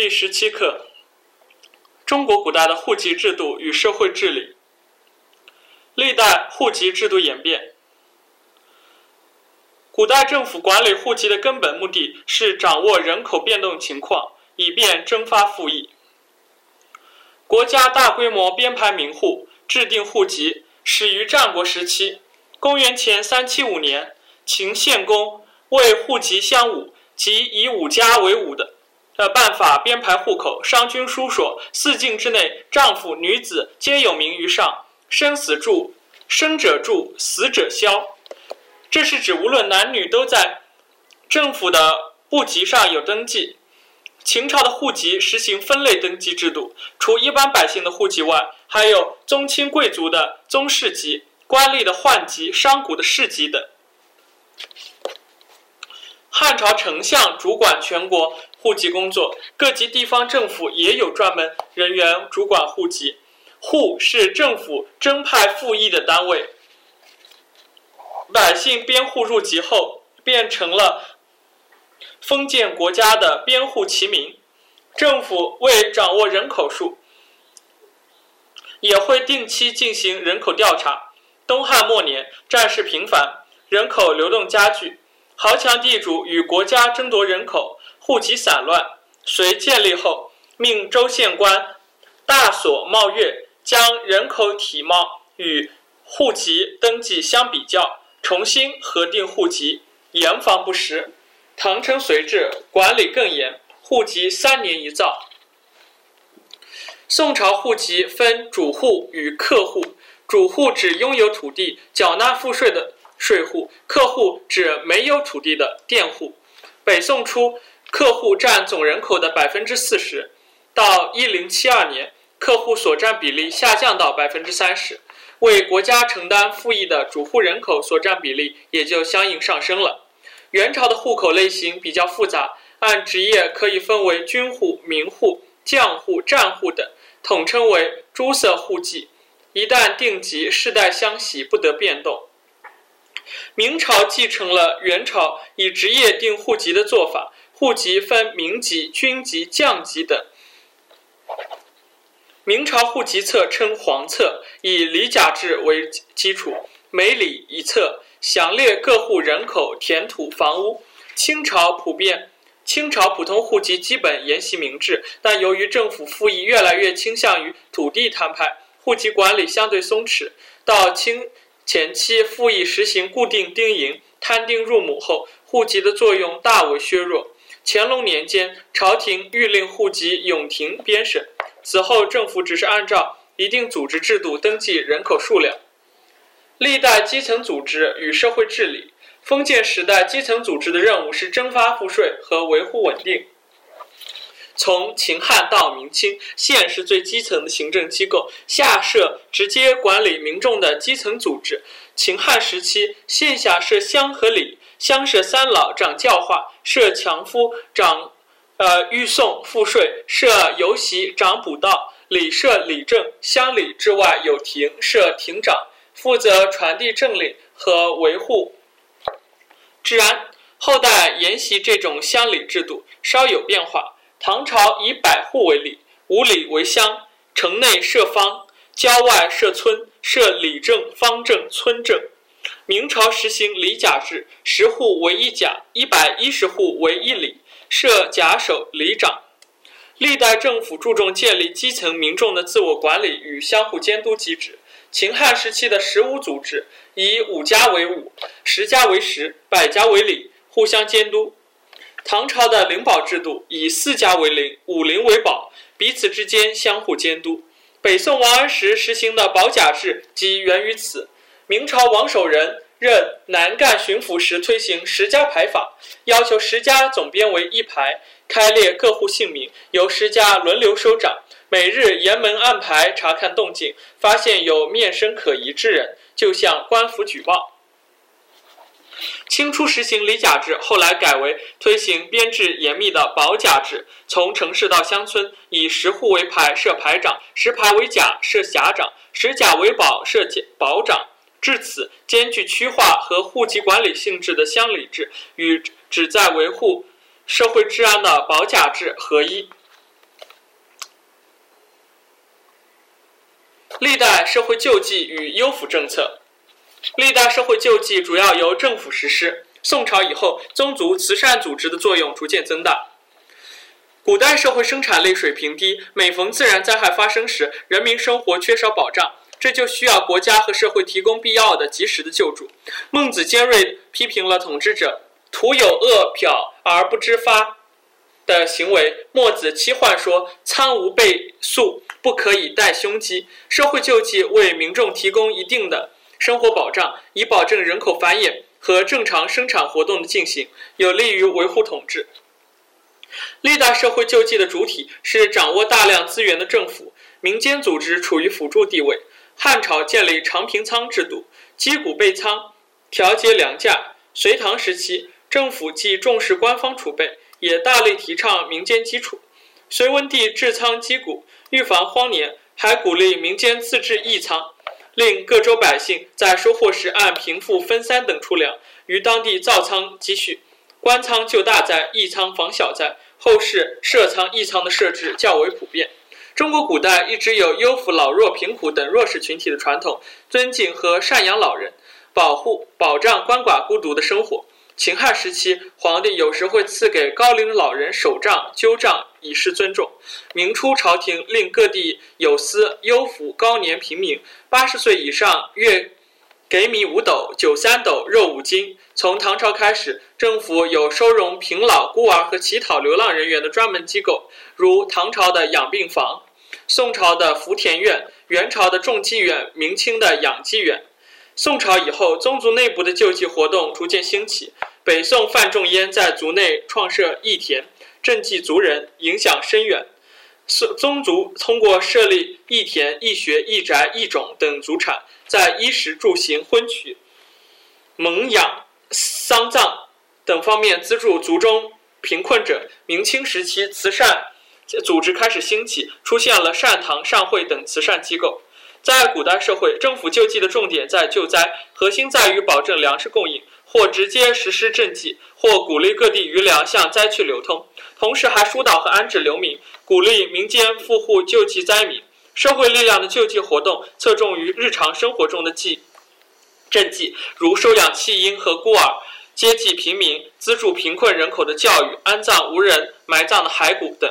第十七课：中国古代的户籍制度与社会治理。历代户籍制度演变。古代政府管理户籍的根本目的是掌握人口变动情况，以便征发赋役。国家大规模编排民户、制定户籍始于战国时期。公元前三七五年，秦献公为户籍乡武，即以五家为伍的。的办法编排户口，商君书说：四境之内，丈夫、女子皆有名于上，生死注，生者注，死者消。这是指无论男女都在政府的户籍上有登记。秦朝的户籍实行分类登记制度，除一般百姓的户籍外，还有宗亲贵族的宗室籍、官吏的宦籍、商贾的世籍等。汉朝丞相主管全国。户籍工作，各级地方政府也有专门人员主管户籍。户是政府征派赋役的单位。百姓编户入籍后，变成了封建国家的编户齐民。政府为掌握人口数，也会定期进行人口调查。东汉末年，战事频繁，人口流动加剧，豪强地主与国家争夺人口。户籍散乱，隋建立后，命州县官大所茂月，将人口体貌与户籍登记相比较，重新核定户籍，严防不实。唐称隋制管理更严，户籍三年一造。宋朝户籍分主户与客户，主户指拥有土地、缴纳赋税的税户，客户指没有土地的佃户。北宋初。客户占总人口的百分之四十，到一零七二年，客户所占比例下降到百分之三十，为国家承担赋役的主户人口所占比例也就相应上升了。元朝的户口类型比较复杂，按职业可以分为军户、民户、将户、战户等，统称为诸色户籍。一旦定级，世代相袭，不得变动。明朝继承了元朝以职业定户籍的做法。户籍分民籍、军籍、将籍等。明朝户籍册称黄册，以里甲制为基础，每里一册，详列各户人口、田土、房屋。清朝普遍，清朝普通户籍基本沿袭明制，但由于政府赋役越来越倾向于土地摊派，户籍管理相对松弛。到清前期，赋役实行固定丁银、摊丁入亩后，户籍的作用大为削弱。乾隆年间，朝廷欲令户籍永停编审，此后政府只是按照一定组织制度登记人口数量。历代基层组织与社会治理，封建时代基层组织的任务是征发赋税和维护稳定。从秦汉到明清，县是最基层的行政机构，下设直接管理民众的基层组织。秦汉时期，县下设乡和里，乡设三老掌教化，设强夫掌呃预送赋税，设游席掌补道，里设里正，乡里之外有亭，设亭长，负责传递政令和维护治安。后代沿袭这种乡里制度，稍有变化。唐朝以百户为里，五里为乡，城内设坊，郊外设村，设里正、方正、村正。明朝实行里甲制，十户为一甲，一百一十户为一里，设甲首、里长。历代政府注重建立基层民众的自我管理与相互监督机制。秦汉时期的十五组织以五家为伍，十家为十，百家为里，互相监督。唐朝的灵保制度以四家为灵，五灵为保，彼此之间相互监督。北宋王安石实行的保甲制即源于此。明朝王守仁任南赣巡抚时推行十家排法，要求十家总编为一排，开列各户姓名，由十家轮流收掌，每日严门按排查看动静，发现有面生可疑之人，就向官府举报。清初实行里甲制，后来改为推行编制严密的保甲制。从城市到乡村，以十户为排，设排长；十排为甲，设甲长；十甲为保，设保长。至此，兼具区划和户籍管理性质的乡里制与旨在维护社会治安的保甲制合一。历代社会救济与优抚政策。历代社会救济主要由政府实施。宋朝以后，宗族慈善组织的作用逐渐增大。古代社会生产力水平低，每逢自然灾害发生时，人民生活缺少保障，这就需要国家和社会提供必要的及时的救助。孟子尖锐批评了统治者徒有恶殍而不知发的行为。墨子期幻说：“仓无备粟，不可以待凶饥。”社会救济为民众提供一定的生活保障，以保证人口繁衍和正常生产活动的进行，有利于维护统治。历代社会救济的主体是掌握大量资源的政府，民间组织处于辅助地位。汉朝建立长平仓制度，积谷备仓，调节粮价。隋唐时期，政府既重视官方储备，也大力提倡民间基础。隋文帝置仓积谷，预防荒年，还鼓励民间自制义仓，令各州百姓在收获时按贫富分三等出粮，于当地造仓积蓄。官仓救大灾，义仓防小灾。后世设仓、义仓的设置较为普遍。中国古代一直有优抚老弱贫苦等弱势群体的传统，尊敬和赡养老人，保护保障鳏寡孤独的生活。秦汉时期，皇帝有时会赐给高龄老人手杖、灸杖，以示尊重。明初，朝廷令各地有司优抚高年平民，八十岁以上月。给米五斗，酒三斗，肉五斤。从唐朝开始，政府有收容贫老、孤儿和乞讨流浪人员的专门机构，如唐朝的养病房、宋朝的福田院、元朝的种济院、明清的养济院。宋朝以后，宗族内部的救济活动逐渐兴起。北宋范仲淹在族内创设义田，赈济族人，影响深远。宗族通过设立义田、义学、义宅、义种等族产。在衣食住行、婚娶、蒙养、丧葬等方面资助族中贫困者。明清时期，慈善组织开始兴起，出现了善堂、善会等慈善机构。在古代社会，政府救济的重点在救灾，核心在于保证粮食供应，或直接实施赈济，或鼓励各地余粮向灾区流通，同时还疏导和安置流民，鼓励民间富户救济灾民。社会力量的救济活动侧重于日常生活中的济赈济，如收养弃婴和孤儿、接济平民、资助贫困人口的教育、安葬无人埋葬的骸骨等。